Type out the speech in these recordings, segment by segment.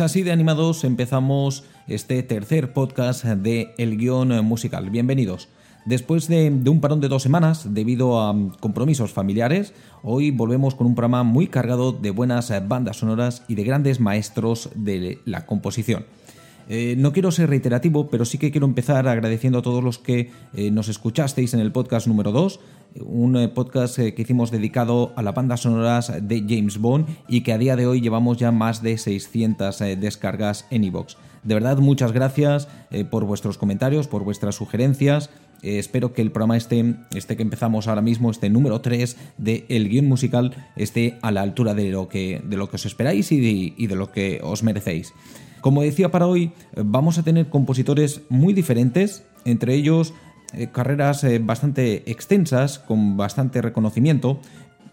Así de animados empezamos este tercer podcast de El Guión Musical. Bienvenidos. Después de, un parón de dos semanas, debido a compromisos familiares, hoy volvemos con un programa muy cargado de buenas bandas sonoras y de grandes maestros de la composición. Eh, no quiero ser reiterativo, pero sí que quiero empezar agradeciendo a todos los que eh, nos escuchasteis en el podcast número 2, un eh, podcast que hicimos dedicado a las bandas sonoras de James Bond y que a día de hoy llevamos ya más de 600 descargas en iVoox. De verdad, muchas gracias por vuestros comentarios, por vuestras sugerencias. espero que el programa este, que empezamos ahora mismo, este número 3 de El Guión Musical, esté a la altura de lo que, de lo que os esperáis y de lo que os merecéis. Como decía para hoy, vamos a tener compositores muy diferentes, entre ellos eh, carreras eh, bastante extensas, con bastante reconocimiento,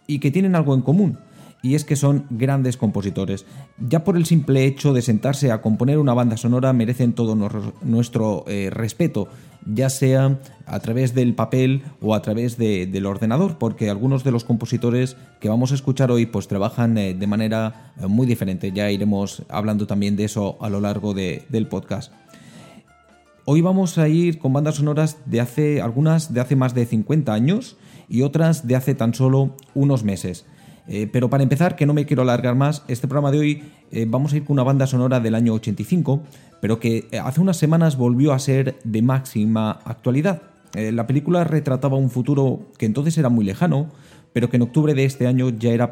y que tienen algo en común y es que son grandes compositores. Ya por el simple hecho de sentarse a componer una banda sonora merecen todo nuestro eh, respeto, ya sea a través del papel o a través del ordenador, porque algunos de los compositores que vamos a escuchar hoy pues trabajan eh, de manera eh, muy diferente. Ya iremos hablando también de eso a lo largo del podcast. Hoy vamos a ir con bandas sonoras de hace algunas de hace más de 50 años y otras de hace tan solo unos meses. Eh, pero para empezar, que no me quiero alargar más, este programa de hoy eh, vamos a ir con una banda sonora del año 85, pero que eh, hace unas semanas volvió a ser de máxima actualidad. la película retrataba un futuro que entonces era muy lejano, pero que en octubre de este año ya era,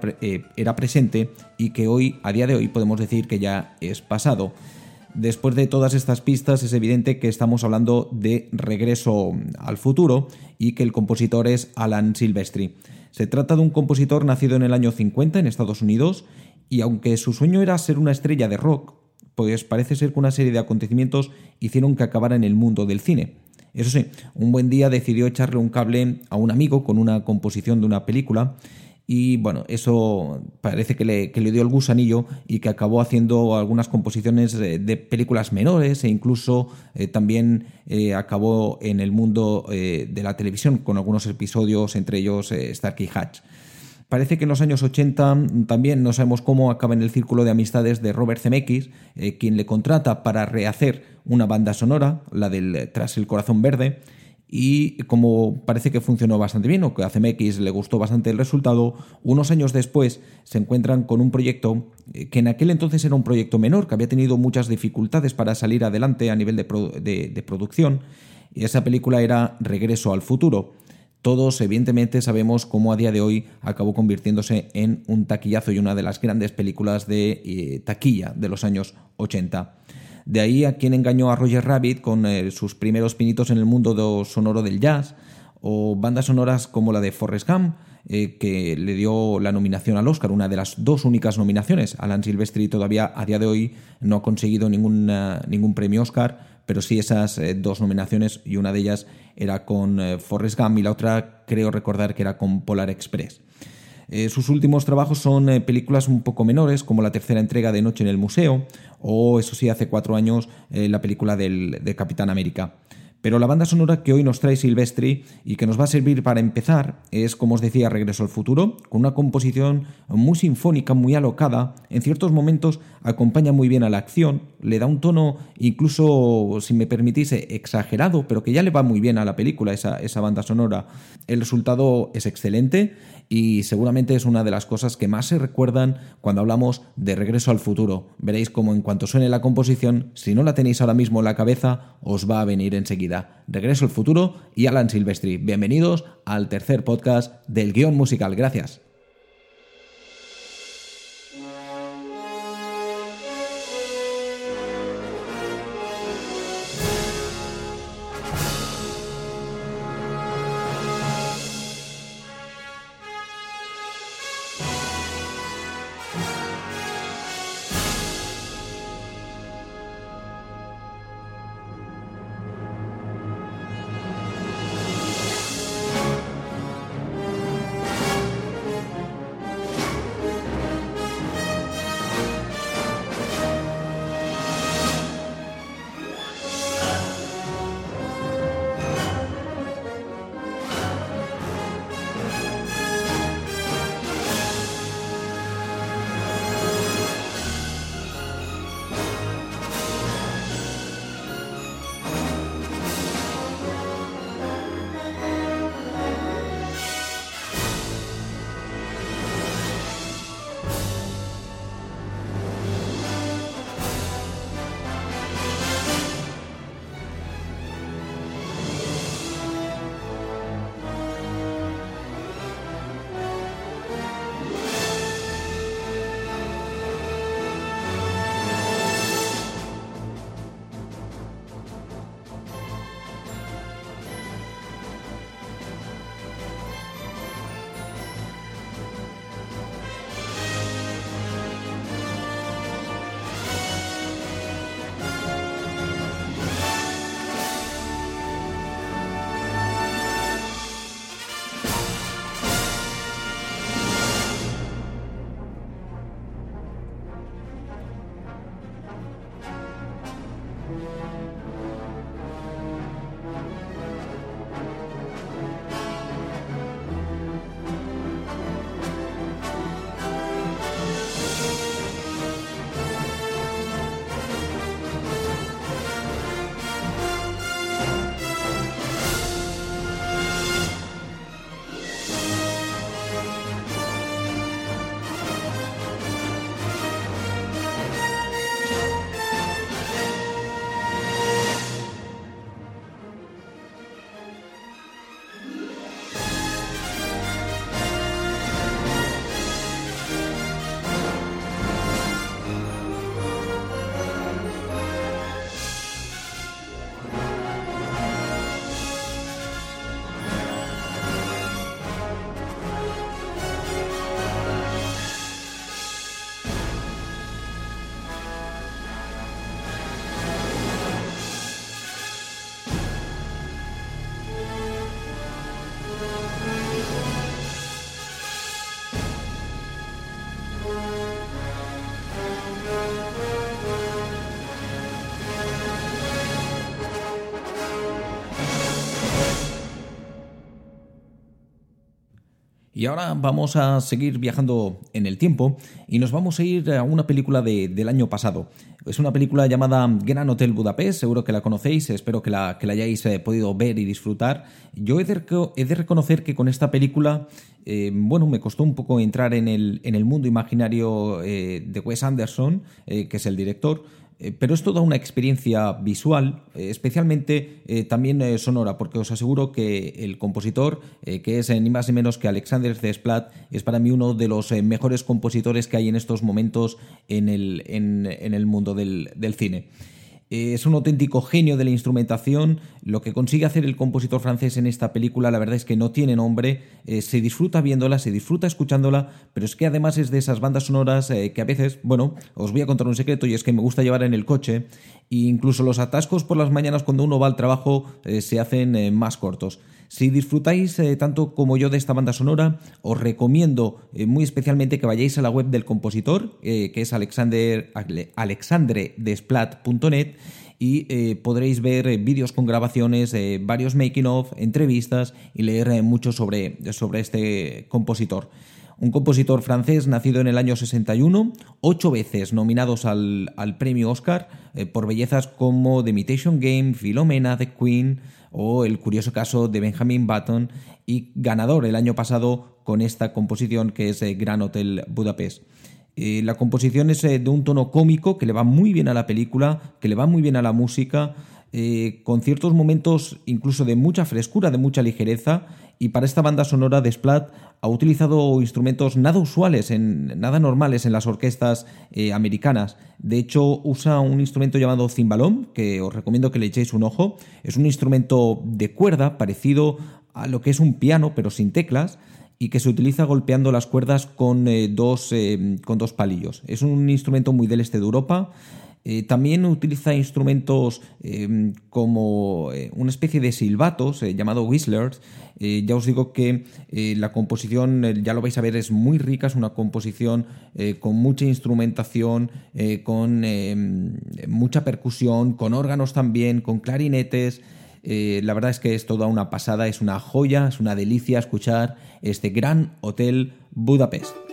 era presente y que hoy, a día de hoy, podemos decir que ya es pasado. Después de todas estas pistas es evidente que estamos hablando de Regreso al futuro y que el compositor es Alan Silvestri. Se trata de un compositor nacido en el año 50 en Estados Unidos y aunque su sueño era ser una estrella de rock, pues parece ser que una serie de acontecimientos hicieron que acabara en el mundo del cine. Eso sí, un buen día decidió echarle un cable a un amigo con una composición de una película y bueno, eso parece que le, dio el gusanillo y que acabó haciendo algunas composiciones de, películas menores e incluso eh, también eh, acabó en el mundo eh, de la televisión con algunos episodios, entre ellos Starkey Hatch. Parece que en los años 80 también no sabemos cómo acaba en el círculo de amistades de Robert Zemeckis, quien le contrata para rehacer una banda sonora, la del Tras el Corazón Verde, y como parece que funcionó bastante bien o que a CMX le gustó bastante el resultado, unos años después se encuentran con un proyecto eh, que en aquel entonces era un proyecto menor, que había tenido muchas dificultades para salir adelante a nivel de, producción, y esa película era Regreso al futuro. Todos, evidentemente, sabemos cómo a día de hoy acabó convirtiéndose en un taquillazo y una de las grandes películas de eh, taquilla de los años 80. De ahí a quien engañó a Roger Rabbit con eh, sus primeros pinitos en el mundo sonoro del jazz, o bandas sonoras como la de Forrest Gump, eh, que le dio la nominación al Oscar, una de las dos únicas nominaciones. Alan Silvestri todavía a día de hoy no ha conseguido ningún, ningún premio Oscar, pero sí esas eh, dos nominaciones y una de ellas era con Forrest Gump y la otra creo recordar que era con Polar Express. Eh, sus últimos trabajos son eh, películas un poco menores, como la tercera entrega de Noche en el Museo, o eso sí, hace cuatro años, eh, la película del, de Capitán América. Pero la banda sonora que hoy nos trae Silvestri y que nos va a servir para empezar es, como os decía, Regreso al futuro, con una composición muy sinfónica, muy alocada, en ciertos momentos acompaña muy bien a la acción, le da un tono incluso, si me permitís, exagerado, pero que ya le va muy bien a la película, esa, esa banda sonora. El resultado es excelente y seguramente es una de las cosas que más se recuerdan cuando hablamos de Regreso al futuro. Veréis como en cuanto suene la composición, si no la tenéis ahora mismo en la cabeza, os va a venir enseguida. Regreso al futuro y Alan Silvestri. Bienvenidos al tercer podcast del guion musical. Gracias. Y ahora vamos a seguir viajando en el tiempo y nos vamos a ir a una película del año pasado. Es una película llamada Gran Hotel Budapest, seguro que la conocéis, espero que la, que la hayáis eh, podido ver y disfrutar. Yo he de, reconocer que con esta película, eh, bueno, me costó un poco entrar en el, en el mundo imaginario eh, de Wes Anderson, que es el director, pero es toda una experiencia visual, eh, especialmente eh, también sonora, porque os aseguro que el compositor, que es ni más ni menos que Alexander Desplat, es para mí uno de los mejores compositores que hay en estos momentos en el, en, el mundo del, del cine. Eh, es un auténtico genio de la instrumentación. Lo que consigue hacer el compositor francés en esta película, la verdad es que no tiene nombre. Eh, se disfruta viéndola, se disfruta escuchándola, pero es que además es de esas bandas sonoras eh, que a veces, bueno, os voy a contar un secreto y es que me gusta llevar en el coche. E incluso los atascos por las mañanas cuando uno va al trabajo se hacen más cortos. Si disfrutáis eh, tanto como yo de esta banda sonora, os recomiendo eh, muy especialmente que vayáis a la web del compositor, eh, que es alexander, alexandredesplat.net y podréis ver vídeos con grabaciones, varios making of, entrevistas y leer mucho sobre, sobre este compositor un compositor francés nacido en el año 61, ocho veces nominados al, premio Oscar por bellezas como The Imitation Game, Philomena, The Queen, o el curioso caso de Benjamin Button y ganador el año pasado con esta composición que es eh, Gran Hotel Budapest. Eh, la composición es eh, de un tono cómico que le va muy bien a la película, que le va muy bien a la música, con ciertos momentos incluso de mucha frescura, de mucha ligereza, y para esta banda sonora de Splat ha utilizado instrumentos nada usuales, nada normales en las orquestas eh, americanas. De hecho, usa un instrumento llamado cimbalón, que os recomiendo que le echéis un ojo. Es un instrumento de cuerda parecido a lo que es un piano, pero sin teclas y que se utiliza golpeando las cuerdas con, eh, eh, con dos palillos. Es un instrumento muy del este de Europa. Eh, también utiliza instrumentos em, como eh, una especie de silbatos eh, llamado whistlers. ya os digo que la composición, ya lo vais a ver, es muy rica, es una composición con mucha instrumentación, con em, mucha percusión, con órganos también, con clarinetes. la verdad es que es toda una pasada, es una joya, es una delicia escuchar este gran hotel Budapest.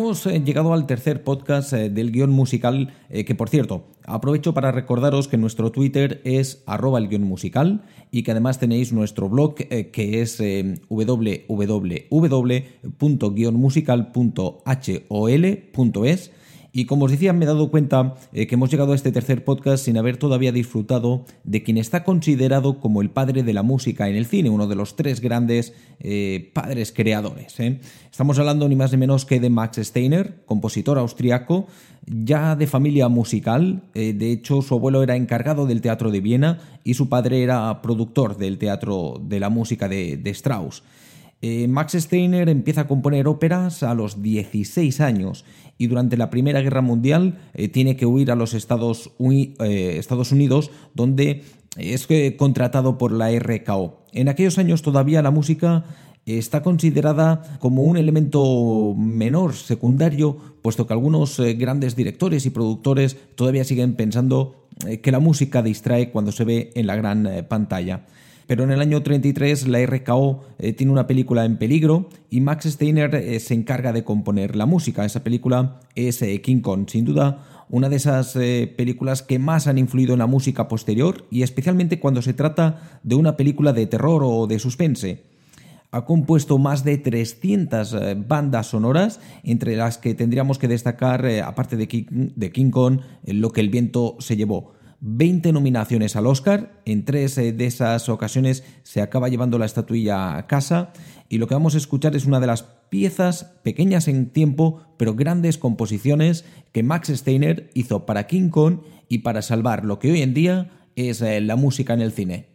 Hemos eh, llegado al tercer podcast eh, del guion musical, eh, que por cierto, aprovecho para recordaros que nuestro Twitter es arroba el guion musical y que además tenéis nuestro blog que es www.guionmusical.hol.es y como os decía, me he dado cuenta eh, que hemos llegado a este tercer podcast sin haber todavía disfrutado de quien está considerado como el padre de la música en el cine, uno de los tres grandes eh, padres creadores. ¿eh? Estamos hablando ni más ni menos que de Max Steiner, compositor austriaco, ya de familia musical. de hecho, su abuelo era encargado del Teatro de Viena y su padre era productor del Teatro de la Música de, de Strauss. Max Steiner empieza a componer óperas a los 16 años y durante la Primera Guerra Mundial eh, tiene que huir a los Estados, eh, Estados Unidos, donde es eh, contratado por la RKO. En aquellos años todavía la música está considerada como un elemento menor, secundario, puesto que algunos grandes directores y productores todavía siguen pensando que la música distrae cuando se ve en la gran pantalla pero en el año 33 la RKO eh, tiene una película en peligro y Max Steiner eh, se encarga de componer la música. Esa película es eh, King Kong, sin duda una de esas películas que más han influido en la música posterior y especialmente cuando se trata de una película de terror o de suspense. Ha compuesto más de 300 bandas sonoras, entre las que tendríamos que destacar, aparte de King, de King Kong, Lo que el viento se llevó. 20 nominaciones al Oscar, en tres eh, de esas ocasiones se acaba llevando la estatuilla a casa y lo que vamos a escuchar es una de las piezas pequeñas en tiempo pero grandes composiciones que Max Steiner hizo para King Kong y para salvar lo que hoy en día es eh, la música en el cine.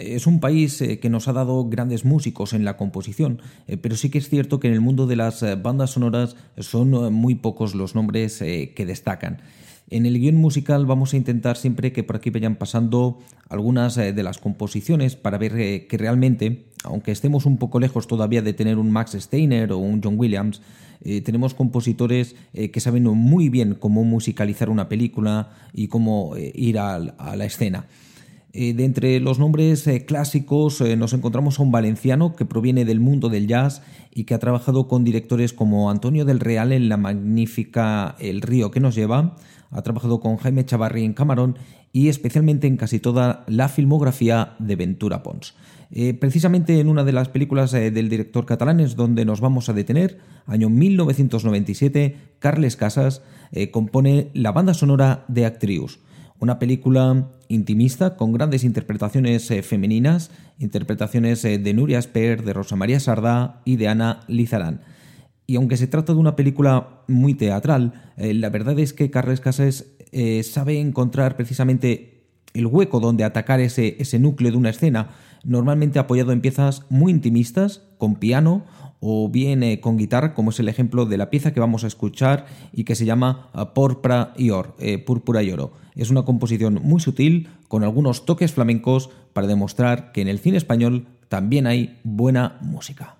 Es un país eh, que nos ha dado grandes músicos en la composición, eh, pero sí que es cierto que en el mundo de las eh, bandas sonoras son muy pocos los nombres que destacan. En el guion musical vamos a intentar siempre que por aquí vayan pasando algunas de las composiciones para ver que realmente, aunque estemos un poco lejos todavía de tener un Max Steiner o un John Williams, tenemos compositores que saben muy bien cómo musicalizar una película y cómo ir a la escena. Eh, de entre los nombres eh, clásicos eh, nos encontramos a un valenciano que proviene del mundo del jazz y que ha trabajado con directores como Antonio del Real en la magnífica El río que nos lleva, ha trabajado con Jaime Chavarri en Camarón y especialmente en casi toda la filmografía de Ventura Pons. Precisamente en una de las películas del director catalán es donde nos vamos a detener, año 1997, Carles Casas compone la banda sonora de Actrius, una película intimista con grandes interpretaciones femeninas, interpretaciones de Nuria Esper, de Rosa María Sardá y de Ana Lizarán. Y aunque se trata de una película muy teatral, la verdad es que Carles Casas sabe encontrar precisamente el hueco donde atacar ese, ese núcleo de una escena, normalmente apoyado en piezas muy intimistas, con piano o bien con guitarra, como es el ejemplo de la pieza que vamos a escuchar y que se llama eh, Porpra y Or, eh, Púrpura y Oro. Es una composición muy sutil, con algunos toques flamencos, para demostrar que en el cine español también hay buena música.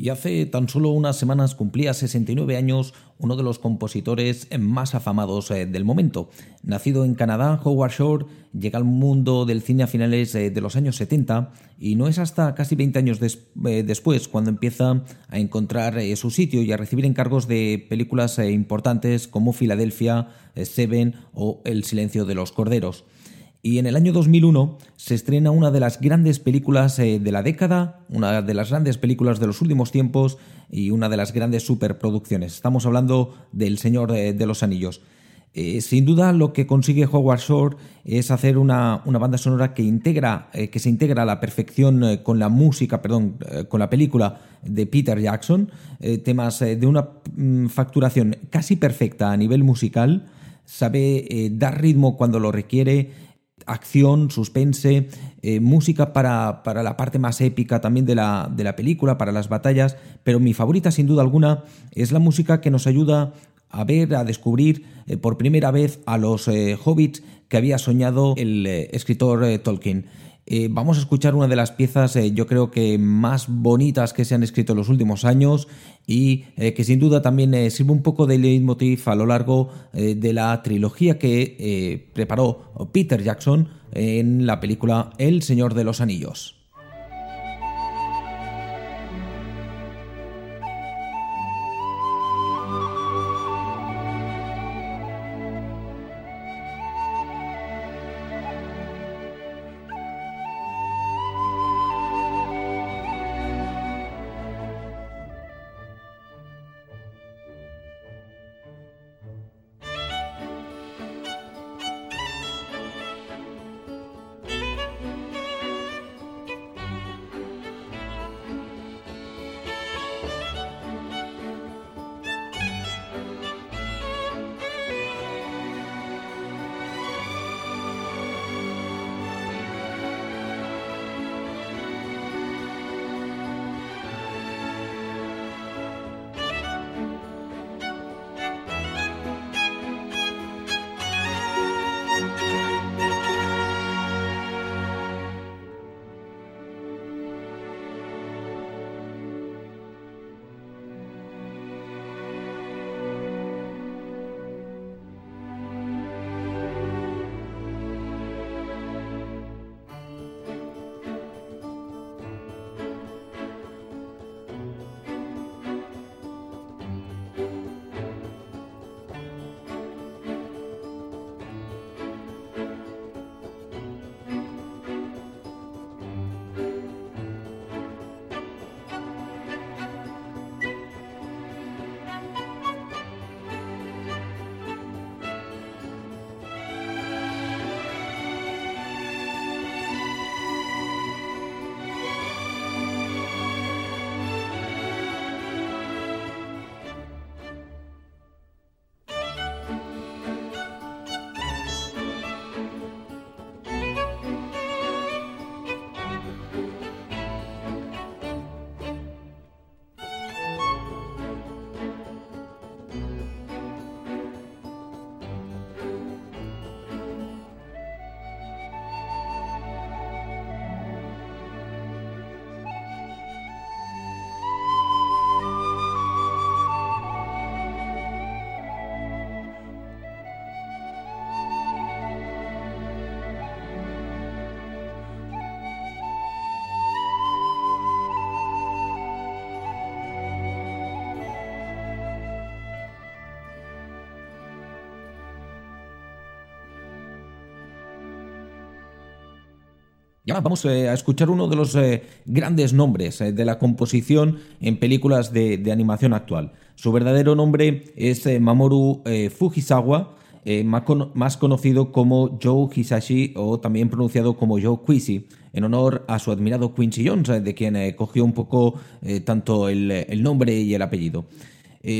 Y hace tan solo unas semanas cumplía 69 años uno de los compositores más afamados eh, del momento. Nacido en Canadá, Howard Shore llega al mundo del cine a finales eh, de los años 70 y no es hasta casi 20 años eh, después cuando empieza a encontrar su sitio y a recibir encargos de películas importantes como Filadelfia, Seven o El silencio de los corderos. Y en el año 2001 se estrena una de las grandes películas eh, de la década, una de las grandes películas de los últimos tiempos y una de las grandes superproducciones. Estamos hablando del Señor de, los Anillos. Eh, sin duda lo que consigue Howard Shore es hacer una, banda sonora que, integra, eh, que se integra a la perfección con la música, perdón, con la película de Peter Jackson, temas de una mm, facturación casi perfecta a nivel musical, sabe dar ritmo cuando lo requiere, acción, suspense, eh, música para, la parte más épica también de la, de la, película, para las batallas, pero mi favorita sin duda alguna es la música que nos ayuda a ver, a descubrir eh, por primera vez a los eh, hobbits que había soñado el escritor Tolkien. Eh, vamos a escuchar una de las piezas, eh, yo creo que más bonitas que se han escrito en los últimos años y eh, que sin duda también sirve un poco de leitmotiv a lo largo de la trilogía que preparó Peter Jackson en la película El Señor de los Anillos. Vamos a escuchar uno de los grandes nombres de la composición en películas de, animación actual. Su verdadero nombre es Mamoru Fujisawa, más conocido como Joe Hisashi o también pronunciado como Joe Quisi en honor a su admirado Quincy Jones, eh, de quien eh, cogió un poco eh, tanto el, nombre y el apellido.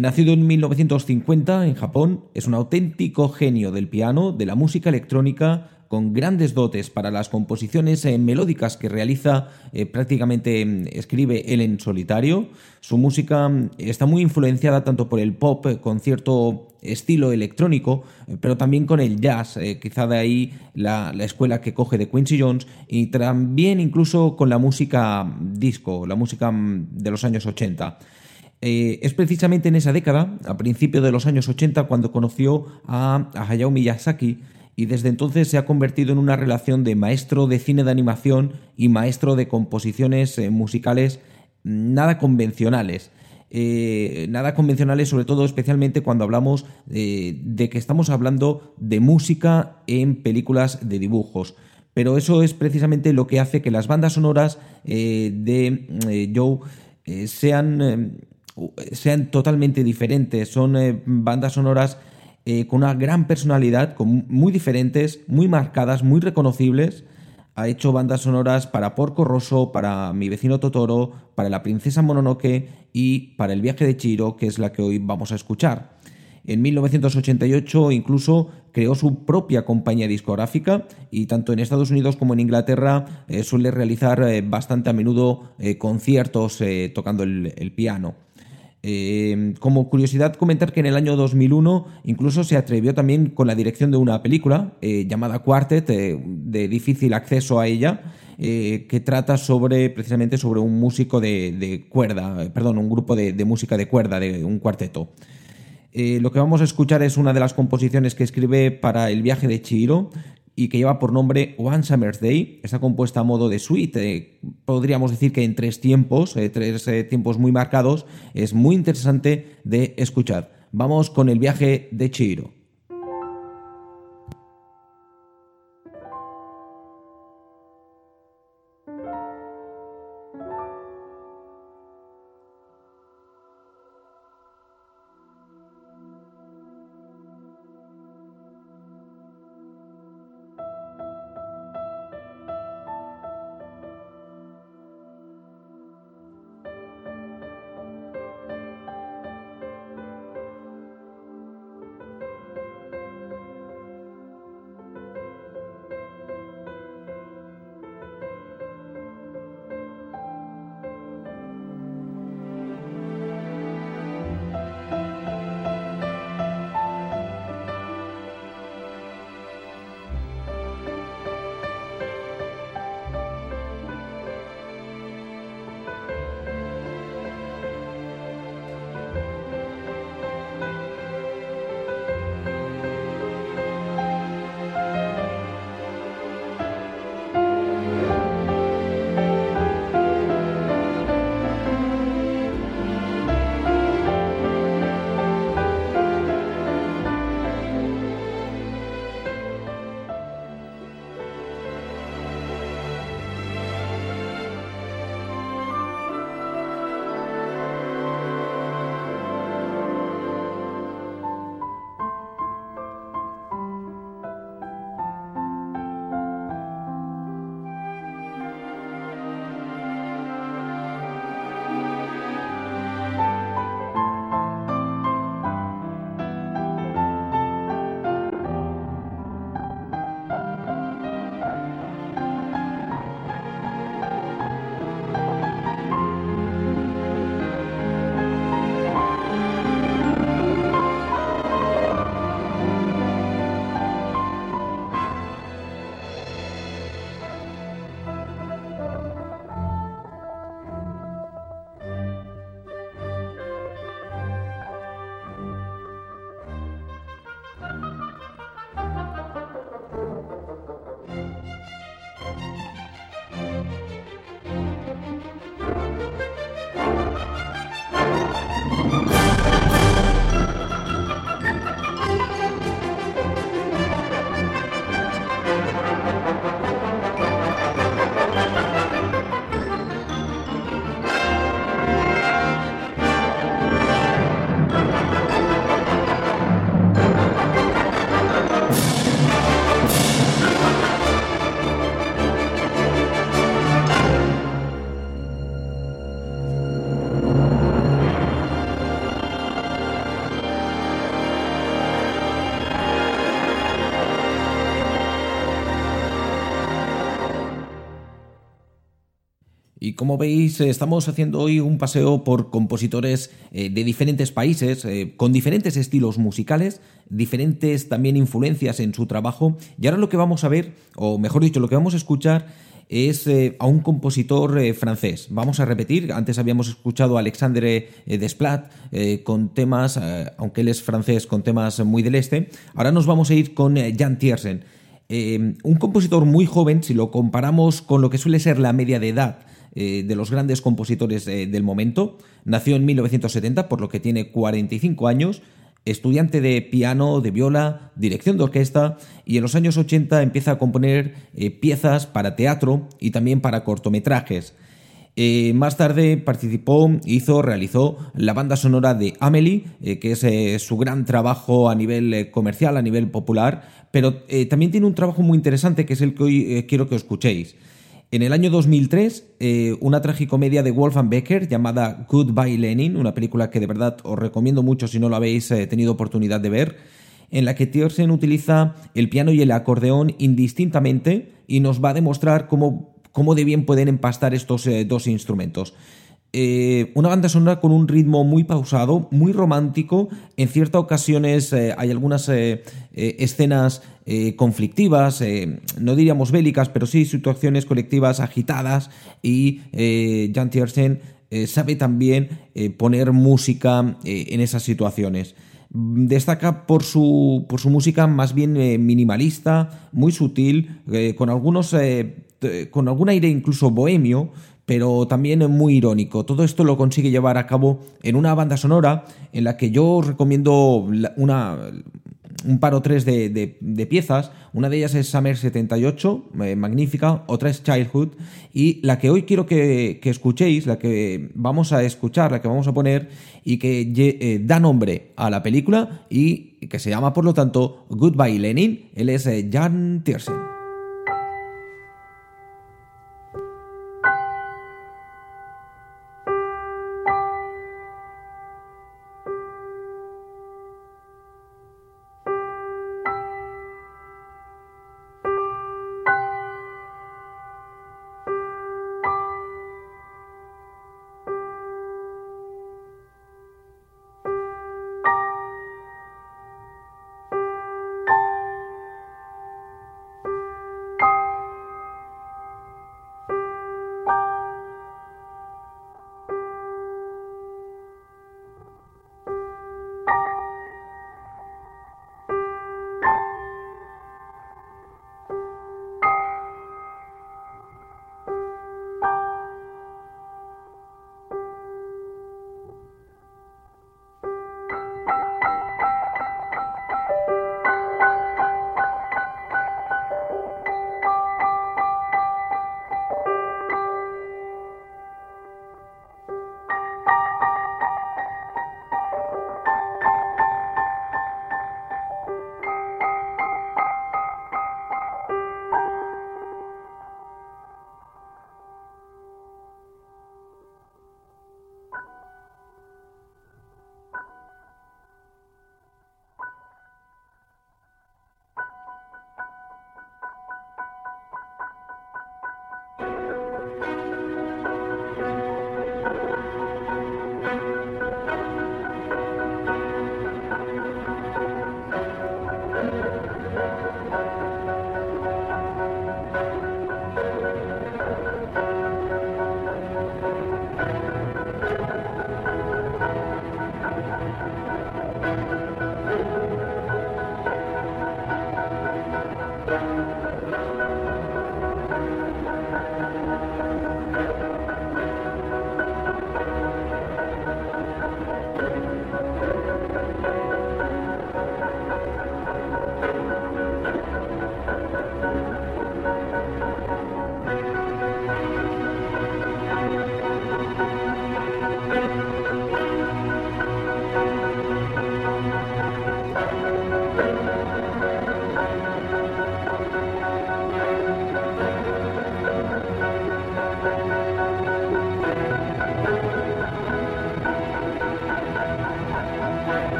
nacido en 1950 en Japón, es un auténtico genio del piano, de la música electrónica, con grandes dotes para las composiciones eh, melódicas que realiza, eh, prácticamente mm, escribe él en solitario. Su música mm, está muy influenciada tanto por el pop, eh, con cierto estilo electrónico, pero también con el jazz, quizá de ahí la, escuela que coge de Quincy Jones, y también incluso con la música mm, disco, la música de los años 80. es precisamente en esa década, a principios de los años 80, cuando conoció a Hayao Miyazaki, y desde entonces se ha convertido en una relación de maestro de cine de animación y maestro de composiciones eh, musicales nada convencionales. Eh, nada convencionales, sobre todo especialmente cuando hablamos eh, de que estamos hablando de música en películas de dibujos. Pero eso es precisamente lo que hace que las bandas sonoras de Joe sean, sean totalmente diferentes. Son bandas sonoras eh, con una gran personalidad, con muy diferentes, muy marcadas, muy reconocibles. Ha hecho bandas sonoras para Porco Rosso, para Mi vecino Totoro, para La princesa Mononoke y para El viaje de Chiro, que es la que hoy vamos a escuchar. En 1988 incluso creó su propia compañía discográfica y tanto en Estados Unidos como en Inglaterra eh, suele realizar eh, bastante a menudo conciertos tocando el piano. Eh, como curiosidad, comentar que en el año 2001 incluso se atrevió también con la dirección de una película eh, llamada Quartet, eh, de difícil acceso a ella, que trata sobre precisamente sobre un músico de, cuerda, perdón, un grupo de, de, música de cuerda, de un cuarteto. lo que vamos a escuchar es una de las composiciones que escribe para el viaje de Chihiro, y que lleva por nombre One Summer's Day. Está compuesta a modo de suite, eh, podríamos decir que en tres tiempos, eh, tres eh, tiempos muy marcados. Es muy interesante de escuchar. Vamos con el viaje de Chihiro. Como veis, estamos haciendo hoy un paseo por compositores de diferentes países, con diferentes estilos musicales, diferentes también influencias en su trabajo. Y ahora lo que vamos a ver, o mejor dicho, lo que vamos a escuchar es eh, a un compositor eh, francés. Vamos a repetir, antes habíamos escuchado a Alexandre eh, Desplat con temas, aunque él es francés, con temas muy del este. Ahora nos vamos a ir con Jan Tiersen, un compositor muy joven, si lo comparamos con lo que suele ser la media de edad de los grandes compositores del momento. Nació en 1970, por lo que tiene 45 años estudiante de piano, de viola, dirección de orquesta y en los años 80 empieza a componer eh, piezas para teatro y también para cortometrajes. Eh, más tarde participó, hizo, realizó la banda sonora de Amelie, eh, que es su gran trabajo a nivel comercial, a nivel popular, pero también tiene un trabajo muy interesante que es el que hoy quiero que escuchéis. En el año 2003, eh, una tragicomedia de Wolfgang Becker llamada Goodbye Lenin, una película que de verdad os recomiendo mucho si no lo habéis eh, tenido oportunidad de ver, en la que Tiersen utiliza el piano y el acordeón indistintamente y nos va a demostrar cómo, cómo de bien pueden empastar estos eh, dos instrumentos. Eh, una banda sonora con un ritmo muy pausado, muy romántico. En ciertas ocasiones eh, hay algunas eh, escenas conflictivas, no diríamos bélicas, pero sí situaciones colectivas agitadas. Y Jan Tiersen sabe también poner música en esas situaciones. Destaca por su, por su música más bien minimalista, muy sutil, con algunos. con algún aire incluso bohemio, pero también muy irónico. Todo esto lo consigue llevar a cabo en una banda sonora en la que yo recomiendo una, un par o tres de, piezas. Una de ellas es Summer 78, eh, magnífica, otra es Childhood, y la que hoy quiero que, escuchéis, la que vamos a escuchar, la que vamos a poner, y que eh, da nombre a la película y que se llama, por lo tanto, Goodbye Lenin. Él es eh, Jan Tiersen.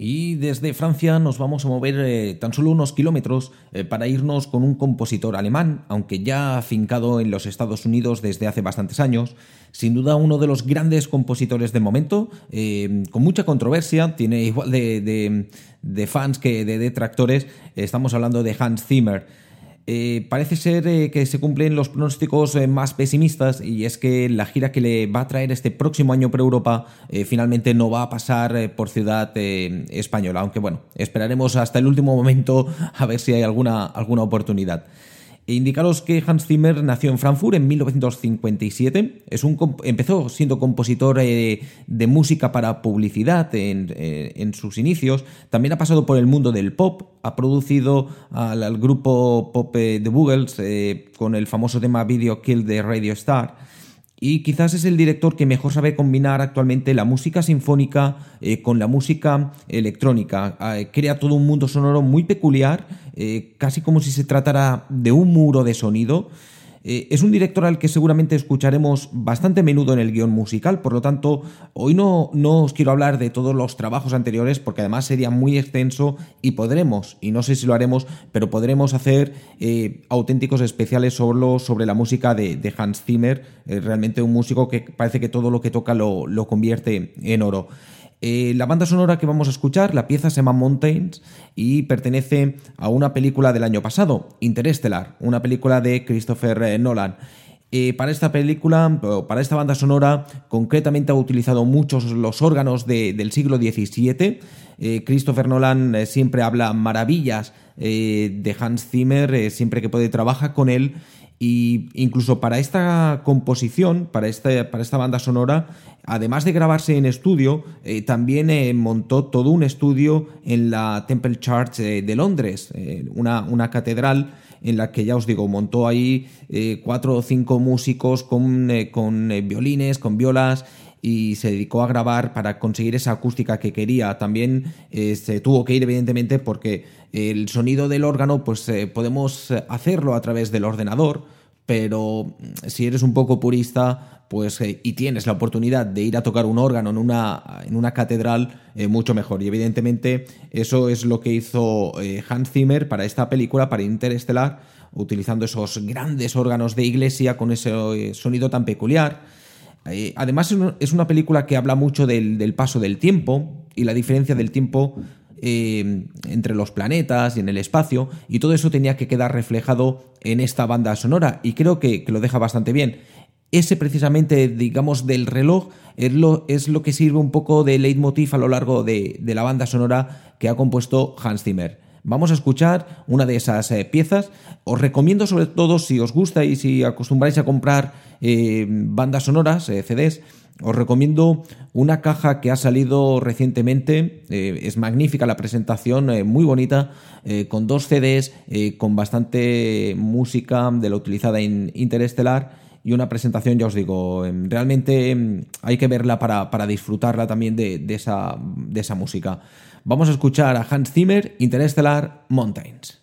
Y desde Francia nos vamos a mover eh, tan solo unos kilómetros eh, para irnos con un compositor alemán, aunque ya afincado en los Estados Unidos desde hace bastantes años. Sin duda uno de los grandes compositores del momento, eh, con mucha controversia, tiene igual de, de fans que de detractores. Estamos hablando de Hans Zimmer. Eh, parece ser eh, que se cumplen los pronósticos eh, más pesimistas y es que la gira que le va a traer este próximo año por Europa finalmente no va a pasar por ciudad española, aunque bueno, esperaremos hasta el último momento a ver si hay alguna, alguna oportunidad. E indicaros que Hans Zimmer nació en Frankfurt en 1957. Es un, empezó siendo compositor eh, de música para publicidad eh, en, sus inicios. También ha pasado por el mundo del pop. Ha producido al, grupo pop de The Boogles con el famoso tema Video Kill de Radio Star y quizás es el director que mejor sabe combinar actualmente la música sinfónica eh, con la música electrónica. Ah, crea todo un mundo sonoro muy peculiar, eh, casi como si se tratara de un muro de sonido eh, es un director al que seguramente escucharemos bastante menudo en el guion musical, por lo tanto, hoy no, no os quiero hablar de todos los trabajos anteriores, porque además sería muy extenso y podremos, y no sé si lo haremos, pero podremos hacer eh, auténticos especiales solo sobre la música de, Hans Zimmer, eh, realmente un músico que parece que todo lo que toca lo, lo convierte en oro. Eh, la banda sonora que vamos a escuchar, la pieza se llama Mountains y pertenece a una película del año pasado, Interstellar, una película de Christopher eh, Nolan. Eh, para esta película, para esta banda sonora, concretamente ha utilizado muchos los órganos del siglo XVII. Christopher Nolan siempre habla maravillas de Hans Zimmer, siempre que puede trabaja con él y incluso para esta composición, para, para esta banda sonora, además de grabarse en estudio, eh, también eh, montó todo un estudio en la Temple Church eh, de Londres, una, una, catedral en la que ya os digo, montó ahí cuatro o cinco músicos con, con violines, con violas y se dedicó a grabar para conseguir esa acústica que quería. También se tuvo que ir, evidentemente, porque el sonido del órgano, pues podemos hacerlo a través del ordenador, pero si eres un poco purista, pues eh, y tienes la oportunidad de ir a tocar un órgano en una, en una catedral, eh, mucho mejor. Y evidentemente eso es lo que hizo eh, Hans Zimmer para esta película, para Interestelar, utilizando esos grandes órganos de iglesia con ese sonido tan peculiar. Además es una película que habla mucho del, paso del tiempo y la diferencia del tiempo eh, entre los planetas y en el espacio, y todo eso tenía que quedar reflejado en esta banda sonora, y creo que, lo deja bastante bien. Ese precisamente, digamos, del reloj es lo, es lo que sirve un poco de leitmotiv a lo largo de, la banda sonora que ha compuesto Hans Zimmer. Vamos a escuchar una de esas eh, piezas. Os recomiendo sobre todo si os gusta y si acostumbráis a comprar eh, bandas sonoras, CDs, os recomiendo una caja que ha salido recientemente, eh, es magnífica la presentación, eh, muy bonita, eh, con dos CDs, con bastante música de la utilizada en Interestelar y una presentación, ya os digo, em, realmente em, hay que verla para, disfrutarla también de esa música. Vamos a escuchar a Hans Zimmer, Interestelar Mountains.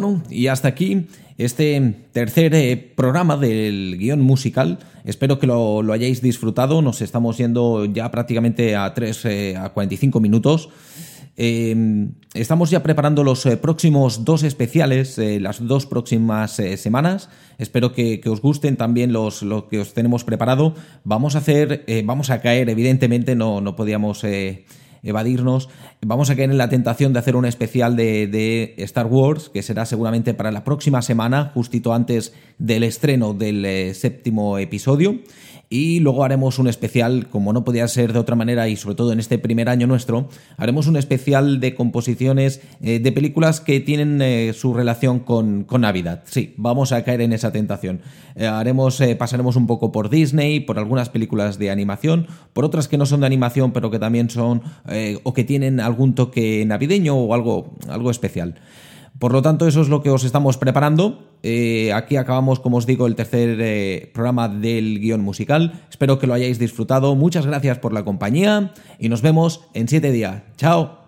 Bueno, y hasta aquí este tercer eh, programa del guion musical. Espero que lo, hayáis disfrutado. Nos estamos yendo ya prácticamente a 3 eh, a 45 minutos. Em, estamos ya preparando los eh, próximos dos especiales, las dos próximas semanas. Espero que, os gusten también los, lo que os tenemos preparado. Vamos a hacer, vamos a caer, evidentemente, no, no podíamos evadirnos. Vamos a caer en la tentación de hacer un especial de, Star Wars, que será seguramente para la próxima semana, justito antes del estreno del eh, séptimo episodio. Y luego haremos un especial, como no podía ser de otra manera, y sobre todo en este primer año nuestro, haremos un especial de composiciones eh, de películas que tienen eh, su relación con, Navidad. Sí, vamos a caer en esa tentación. Eh, haremos, pasaremos un poco por Disney, por algunas películas de animación, por otras que no son de animación, pero que también son o que tienen algún toque navideño o algo, algo especial. Por lo tanto, eso es lo que os estamos preparando. Eh, aquí acabamos, como os digo, el tercer eh, programa del guion musical. Espero que lo hayáis disfrutado. Muchas gracias por la compañía y nos vemos en siete días. Chao.